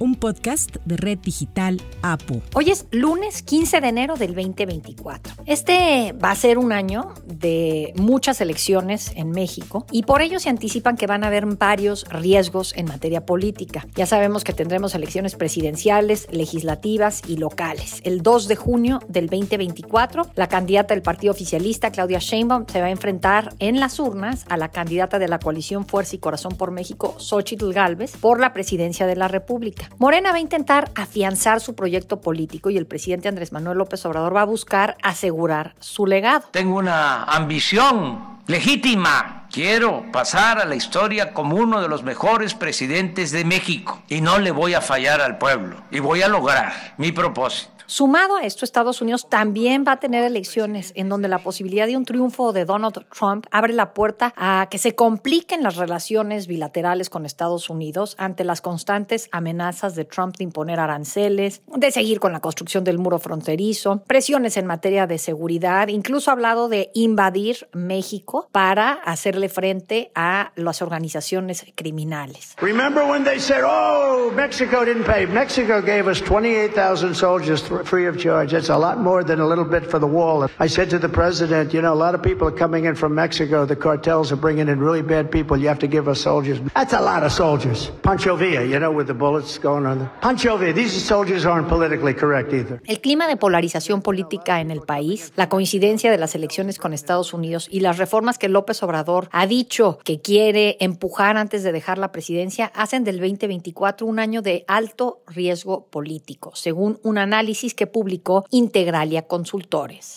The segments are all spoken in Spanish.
un podcast de Red Digital APU. Hoy es lunes 15 de enero del 2024. Este va a ser un año de muchas elecciones en México y por ello se anticipan que van a haber varios riesgos en materia política. Ya sabemos que tendremos elecciones presidenciales, legislativas y locales. El 2 de junio del 2024, la candidata del partido oficialista, Claudia Sheinbaum, se va a enfrentar en las urnas a la candidata de la coalición Fuerza y Corazón por México, Xochitl Gálvez, por la presidencia de la República. Morena va a intentar afianzar su proyecto político y el presidente Andrés Manuel López Obrador va a buscar asegurar su legado. Tengo una ambición legítima. Quiero pasar a la historia como uno de los mejores presidentes de México y no le voy a fallar al pueblo y voy a lograr mi propósito. Sumado a esto, Estados Unidos también va a tener elecciones en donde la posibilidad de un triunfo de Donald Trump abre la puerta a que se compliquen las relaciones bilaterales con Estados Unidos ante las constantes amenazas de Trump de imponer aranceles, de seguir con la construcción del muro fronterizo, presiones en materia de seguridad, incluso ha hablado de invadir México para hacerle frente a las organizaciones criminales. Remember when they said, "Oh, Mexico didn't pay. Mexico gave us 28,000 soldiers free of charge. That's a lot more than a little bit for the wall. I said to the president, you know, a lot of people are coming in from Mexico. The cartels are bringing in really bad people. You have to give us soldiers. That's a lot of soldiers. Pancho Villa, you know, with the bullets going on. Pancho Villa, these soldiers aren't politically correct either. El clima de polarización política en el país, la coincidencia de las elecciones con Estados Unidos y las reformas que López Obrador ha dicho que quiere empujar antes de dejar la presidencia hacen del 2024 un año de alto riesgo político, según un análisis que publicó Integralia Consultores.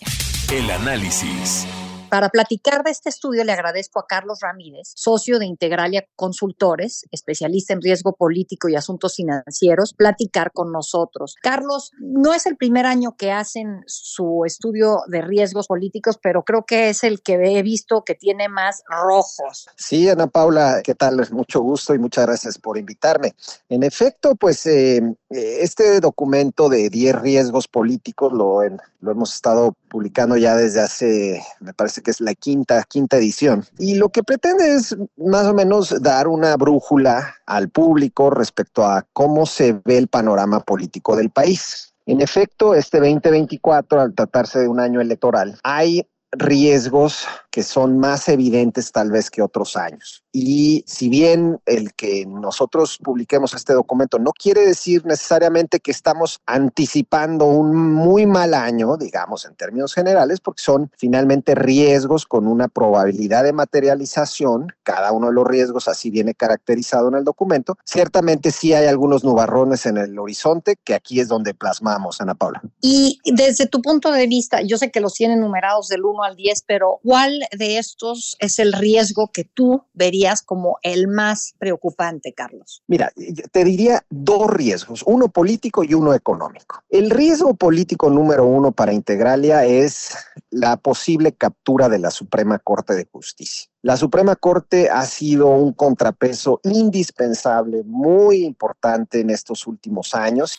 El análisis. Para platicar de este estudio le agradezco a Carlos Ramírez, socio de Integralia Consultores, especialista en riesgo político y asuntos financieros, platicar con nosotros. Carlos, no es el primer año que hacen su estudio de riesgos políticos, pero creo que es el que he visto que tiene más rojos. Sí, Ana Paula, ¿qué tal? Mucho gusto y muchas gracias por invitarme. En efecto, pues eh, este documento de 10 riesgos políticos lo, lo hemos estado publicando ya desde hace, me parece que es la quinta, quinta edición. Y lo que pretende es más o menos dar una brújula al público respecto a cómo se ve el panorama político del país. En efecto, este 2024, al tratarse de un año electoral, hay riesgos que son más evidentes tal vez que otros años. Y si bien el que nosotros publiquemos este documento no quiere decir necesariamente que estamos anticipando un muy mal año, digamos, en términos generales, porque son finalmente riesgos con una probabilidad de materialización, cada uno de los riesgos así viene caracterizado en el documento, ciertamente sí hay algunos nubarrones en el horizonte, que aquí es donde plasmamos, Ana Paula. Y desde tu punto de vista, yo sé que los tienen numerados del 1 al 10, pero ¿cuál de estos es el riesgo que tú verías como el más preocupante, Carlos? Mira, te diría dos riesgos, uno político y uno económico. El riesgo político número uno para Integralia es la posible captura de la Suprema Corte de Justicia. La Suprema Corte ha sido un contrapeso indispensable, muy importante en estos últimos años.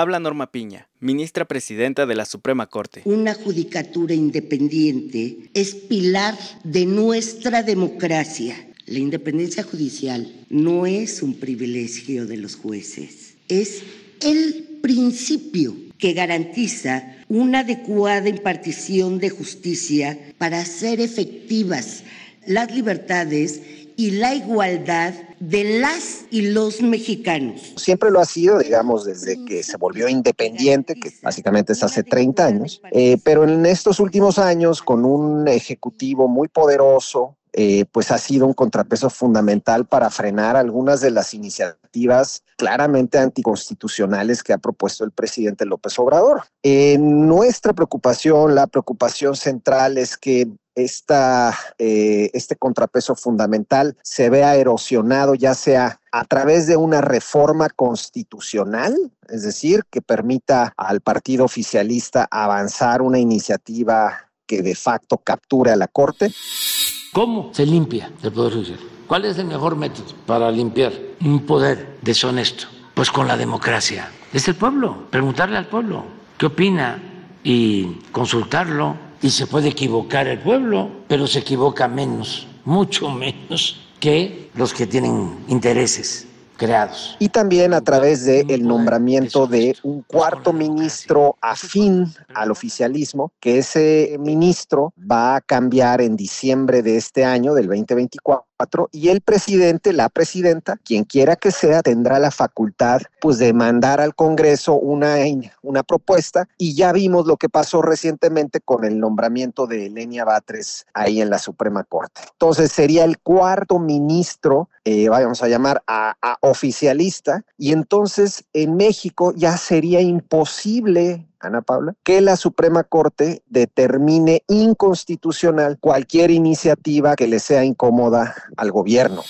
Habla Norma Piña, ministra presidenta de la Suprema Corte. Una judicatura independiente es pilar de nuestra democracia. La independencia judicial no es un privilegio de los jueces, es el principio que garantiza una adecuada impartición de justicia para hacer efectivas las libertades y la igualdad de las y los mexicanos. Siempre lo ha sido, digamos, desde que se volvió independiente, que básicamente es hace 30 años, eh, pero en estos últimos años, con un ejecutivo muy poderoso, eh, pues ha sido un contrapeso fundamental para frenar algunas de las iniciativas claramente anticonstitucionales que ha propuesto el presidente López Obrador. nuestra preocupación, la preocupación central es que esta, eh, este contrapeso fundamental se vea erosionado ya sea a través de una reforma constitucional, es decir, que permita al partido oficialista avanzar una iniciativa que de facto capture a la Corte. ¿Cómo se limpia el Poder Judicial? ¿Cuál es el mejor método para limpiar un poder deshonesto? Pues con la democracia. Es el pueblo, preguntarle al pueblo qué opina y consultarlo. Y se puede equivocar el pueblo, pero se equivoca menos, mucho menos que los que tienen intereses creados. Y también a través del el nombramiento de un cuarto ministro afín al oficialismo, que ese ministro va a cambiar en diciembre de este año, del 2024 y el presidente, la presidenta, quien quiera que sea, tendrá la facultad pues de mandar al Congreso una, una propuesta y ya vimos lo que pasó recientemente con el nombramiento de Elenia Batres ahí en la Suprema Corte. Entonces sería el cuarto ministro, eh, vamos a llamar a, oficialista, y entonces en México ya sería imposible Ana Paula, que la Suprema Corte determine inconstitucional cualquier iniciativa que le sea incómoda al gobierno.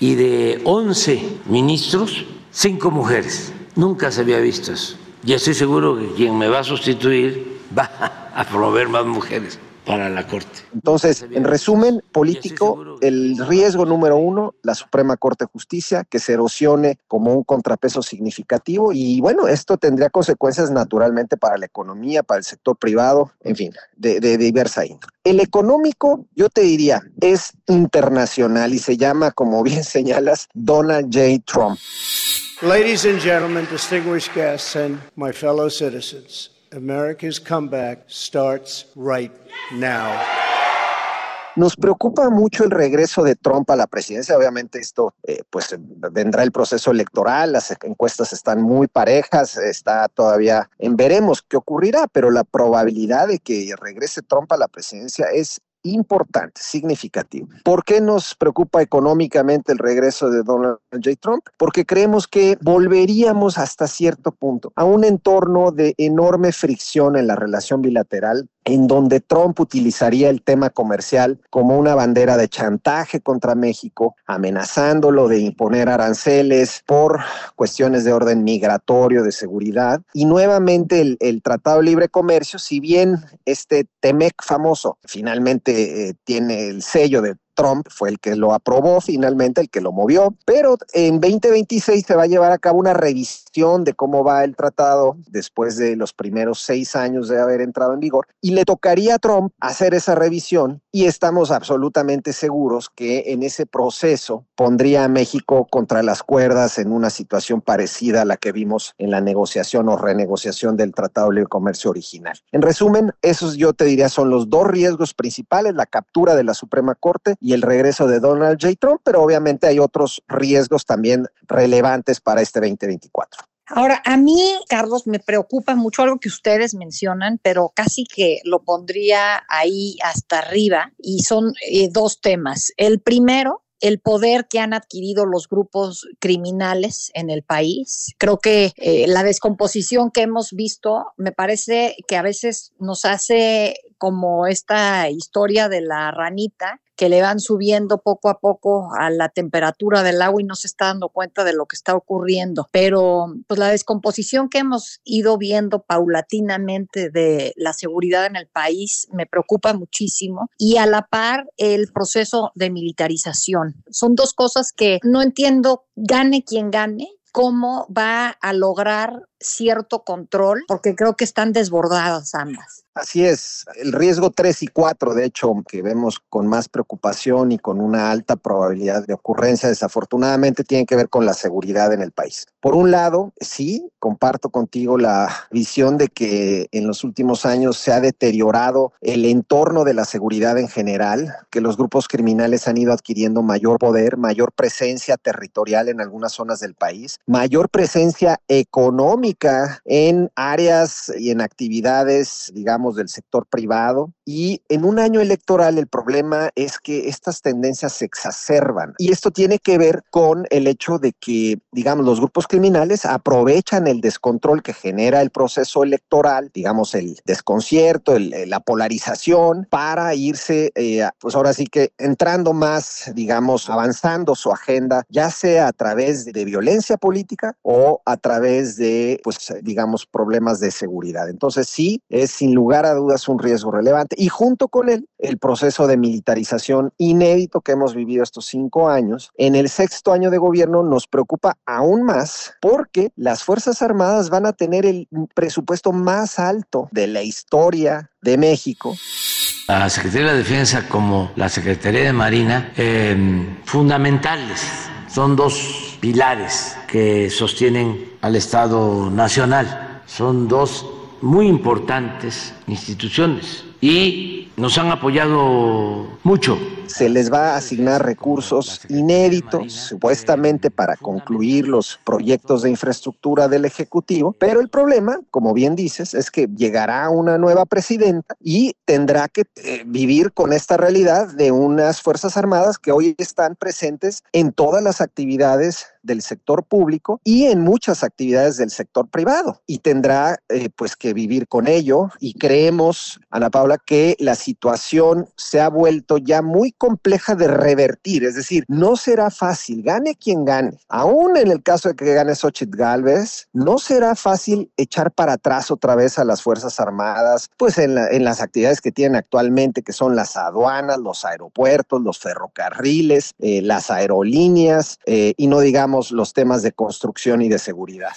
Y de 11 ministros, 5 mujeres. Nunca se había visto eso. Y estoy seguro que quien me va a sustituir va a promover más mujeres para la Corte. Entonces, en resumen político, el riesgo número uno, la Suprema Corte de Justicia, que se erosione como un contrapeso significativo y bueno, esto tendría consecuencias naturalmente para la economía, para el sector privado, en fin, de, de diversa índole. El económico, yo te diría, es internacional y se llama, como bien señalas, Donald J. Trump. Ladies and gentlemen, distinguished guests, and my fellow citizens. America's comeback starts right now. Nos preocupa mucho el regreso de Trump a la presidencia. Obviamente esto, eh, pues vendrá el proceso electoral, las encuestas están muy parejas, está todavía en veremos qué ocurrirá, pero la probabilidad de que regrese Trump a la presidencia es importante, significativo. ¿Por qué nos preocupa económicamente el regreso de Donald J. Trump? Porque creemos que volveríamos hasta cierto punto a un entorno de enorme fricción en la relación bilateral en donde Trump utilizaría el tema comercial como una bandera de chantaje contra México, amenazándolo de imponer aranceles por cuestiones de orden migratorio, de seguridad. Y nuevamente el, Tratado de Libre Comercio, si bien este TEMEC famoso finalmente eh, tiene el sello de Trump fue el que lo aprobó finalmente, el que lo movió, pero en 2026 se va a llevar a cabo una revisión de cómo va el tratado después de los primeros seis años de haber entrado en vigor y le tocaría a Trump hacer esa revisión y estamos absolutamente seguros que en ese proceso pondría a México contra las cuerdas en una situación parecida a la que vimos en la negociación o renegociación del Tratado de Libre Comercio original. En resumen, esos yo te diría son los dos riesgos principales, la captura de la Suprema Corte y el regreso de Donald J. Trump, pero obviamente hay otros riesgos también relevantes para este 2024. Ahora, a mí, Carlos, me preocupa mucho algo que ustedes mencionan, pero casi que lo pondría ahí hasta arriba, y son eh, dos temas. El primero, el poder que han adquirido los grupos criminales en el país. Creo que eh, la descomposición que hemos visto me parece que a veces nos hace como esta historia de la ranita que le van subiendo poco a poco a la temperatura del agua y no se está dando cuenta de lo que está ocurriendo. Pero pues la descomposición que hemos ido viendo paulatinamente de la seguridad en el país me preocupa muchísimo y a la par el proceso de militarización. Son dos cosas que no entiendo, gane quien gane, cómo va a lograr cierto control, porque creo que están desbordadas ambas. Así es, el riesgo 3 y 4, de hecho, que vemos con más preocupación y con una alta probabilidad de ocurrencia, desafortunadamente tiene que ver con la seguridad en el país. Por un lado, sí, comparto contigo la visión de que en los últimos años se ha deteriorado el entorno de la seguridad en general, que los grupos criminales han ido adquiriendo mayor poder, mayor presencia territorial en algunas zonas del país, mayor presencia económica en áreas y en actividades, digamos, del sector privado. Y en un año electoral el problema es que estas tendencias se exacerban. Y esto tiene que ver con el hecho de que, digamos, los grupos criminales aprovechan el descontrol que genera el proceso electoral, digamos, el desconcierto, la polarización, para irse, eh, pues ahora sí que entrando más, digamos, avanzando su agenda, ya sea a través de violencia política o a través de pues, digamos, problemas de seguridad. Entonces, sí, es sin lugar a dudas un riesgo relevante. Y junto con él, el proceso de militarización inédito que hemos vivido estos cinco años, en el sexto año de gobierno nos preocupa aún más porque las Fuerzas Armadas van a tener el presupuesto más alto de la historia de México. La Secretaría de Defensa como la Secretaría de Marina, eh, fundamentales, son dos pilares que sostienen al Estado Nacional, son dos muy importantes instituciones y nos han apoyado mucho. Se les va a asignar recursos inéditos, supuestamente para concluir los proyectos de infraestructura del Ejecutivo, pero el problema, como bien dices, es que llegará una nueva presidenta y tendrá que eh, vivir con esta realidad de unas Fuerzas Armadas que hoy están presentes en todas las actividades del sector público y en muchas actividades del sector privado. Y tendrá eh, pues que vivir con ello. Y creemos Ana Paula que la situación se ha vuelto ya muy compleja de revertir, es decir, no será fácil, gane quien gane. Aún en el caso de que gane Xochitl Galvez, no será fácil echar para atrás otra vez a las Fuerzas Armadas, pues en, las actividades que tienen actualmente, que son las aduanas, los aeropuertos, los ferrocarriles, eh, las aerolíneas, eh, y no digamos los temas de construcción y de seguridad.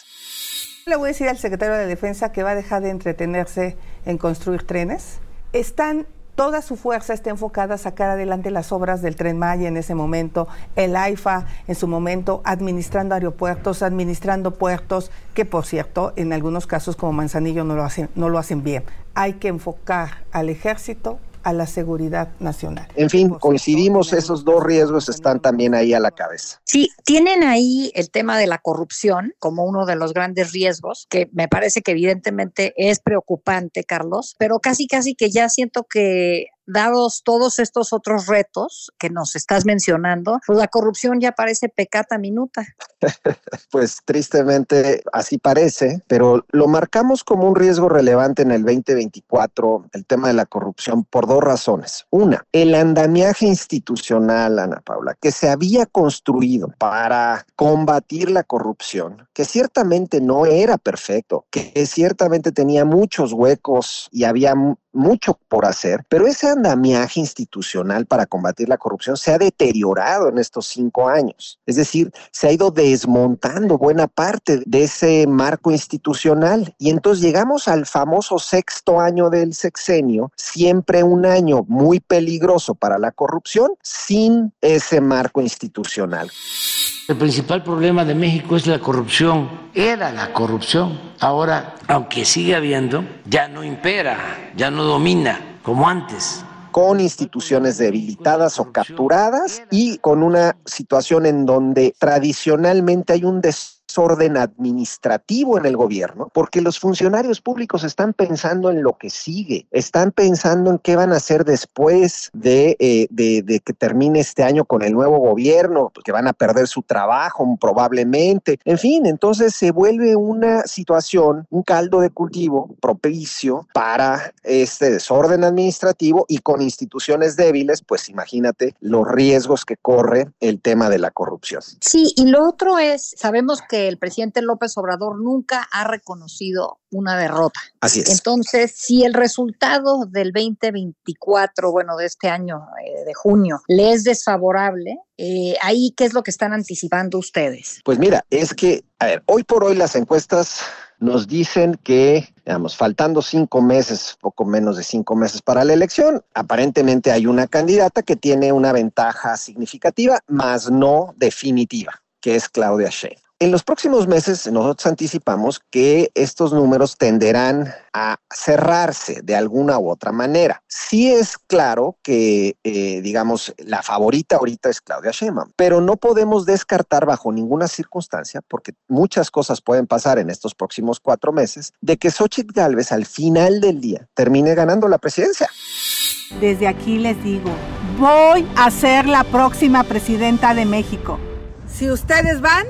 Le voy a decir al secretario de Defensa que va a dejar de entretenerse en construir trenes. Están toda su fuerza está enfocada a sacar adelante las obras del Tren Maya en ese momento, el AIFA en su momento, administrando aeropuertos, administrando puertos, que por cierto, en algunos casos como Manzanillo no lo hacen, no lo hacen bien. Hay que enfocar al ejército a la seguridad nacional. En fin, coincidimos, esos dos riesgos están también ahí a la cabeza. Sí, tienen ahí el tema de la corrupción como uno de los grandes riesgos, que me parece que evidentemente es preocupante, Carlos, pero casi, casi que ya siento que dados todos estos otros retos que nos estás mencionando, pues la corrupción ya parece pecata minuta. pues tristemente así parece, pero lo marcamos como un riesgo relevante en el 2024, el tema de la corrupción, por dos razones. Una, el andamiaje institucional, Ana Paula, que se había construido para combatir la corrupción, que ciertamente no era perfecto, que ciertamente tenía muchos huecos y había mucho por hacer, pero ese andamiaje institucional para combatir la corrupción se ha deteriorado en estos cinco años. Es decir, se ha ido desmontando buena parte de ese marco institucional. Y entonces llegamos al famoso sexto año del sexenio, siempre un año muy peligroso para la corrupción, sin ese marco institucional. El principal problema de México es la corrupción. Era la corrupción. Ahora, aunque sigue habiendo, ya no impera, ya no domina como antes con instituciones debilitadas o capturadas y con una situación en donde tradicionalmente hay un des orden administrativo en el gobierno, porque los funcionarios públicos están pensando en lo que sigue, están pensando en qué van a hacer después de, eh, de, que termine este año con el nuevo gobierno, que van a perder su trabajo probablemente. En fin, entonces se vuelve una situación, un caldo de cultivo propicio para este desorden administrativo y con instituciones débiles, pues imagínate los riesgos que corre el tema de la corrupción. Sí, y lo otro es, sabemos que el presidente López Obrador nunca ha reconocido una derrota. Así es. Entonces, si el resultado del 2024, bueno, de este año, eh, de junio, le es desfavorable, eh, ahí, ¿qué es lo que están anticipando ustedes? Pues mira, es que, a ver, hoy por hoy las encuestas nos dicen que, digamos, faltando cinco meses, poco menos de cinco meses para la elección, aparentemente hay una candidata que tiene una ventaja significativa, más no definitiva, que es Claudia Sheinbaum. En los próximos meses nosotros anticipamos que estos números tenderán a cerrarse de alguna u otra manera. Sí es claro que, eh, digamos, la favorita ahorita es Claudia Sheinbaum, pero no podemos descartar bajo ninguna circunstancia, porque muchas cosas pueden pasar en estos próximos cuatro meses, de que Xochitl Gálvez al final del día termine ganando la presidencia. Desde aquí les digo, voy a ser la próxima presidenta de México. Si ustedes van,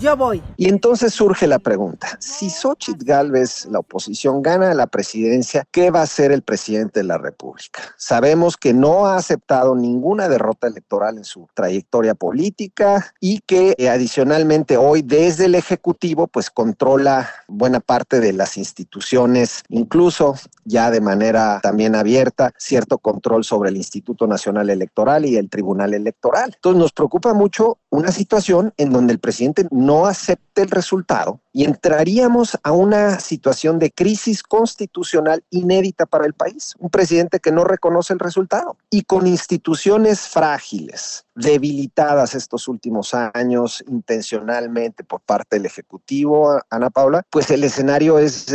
Yo voy. Y entonces surge la pregunta, si Xochitl Galvez, la oposición, gana la presidencia, ¿qué va a hacer el presidente de la República? Sabemos que no ha aceptado ninguna derrota electoral en su trayectoria política y que eh, adicionalmente hoy desde el Ejecutivo pues controla buena parte de las instituciones, incluso ya de manera también abierta, cierto control sobre el Instituto Nacional Electoral y el Tribunal Electoral. Entonces nos preocupa mucho una situación en donde el presidente no acepte el resultado y entraríamos a una situación de crisis constitucional inédita para el país. Un presidente que no reconoce el resultado y con instituciones frágiles, debilitadas estos últimos años intencionalmente por parte del Ejecutivo, Ana Paula, pues el escenario es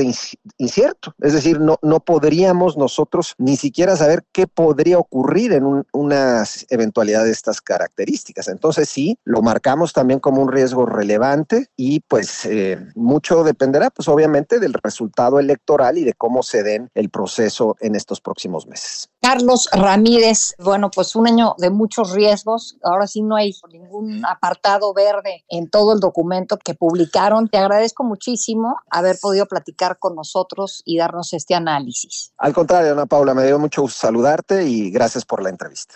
incierto. Es decir, no, no podríamos nosotros ni siquiera saber qué podría ocurrir en una eventualidad de estas características. Entonces sí, lo marcamos también como un riesgo relevante y pues... Eh, mucho dependerá, pues obviamente, del resultado electoral y de cómo se den el proceso en estos próximos meses. Carlos Ramírez, bueno, pues un año de muchos riesgos. Ahora sí no hay ningún apartado verde en todo el documento que publicaron. Te agradezco muchísimo haber podido platicar con nosotros y darnos este análisis. Al contrario, Ana Paula, me dio mucho gusto saludarte y gracias por la entrevista.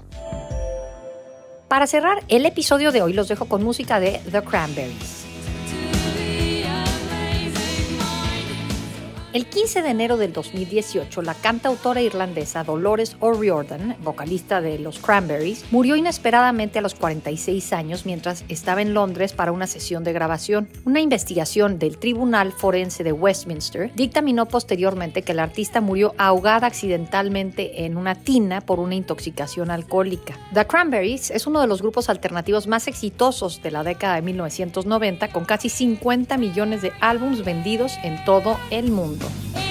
Para cerrar el episodio de hoy los dejo con música de The Cranberries. El 15 de enero del 2018, la cantautora irlandesa Dolores O'Riordan, vocalista de los Cranberries, murió inesperadamente a los 46 años mientras estaba en Londres para una sesión de grabación. Una investigación del Tribunal Forense de Westminster dictaminó posteriormente que la artista murió ahogada accidentalmente en una tina por una intoxicación alcohólica. The Cranberries es uno de los grupos alternativos más exitosos de la década de 1990 con casi 50 millones de álbumes vendidos en todo el mundo. tiempo.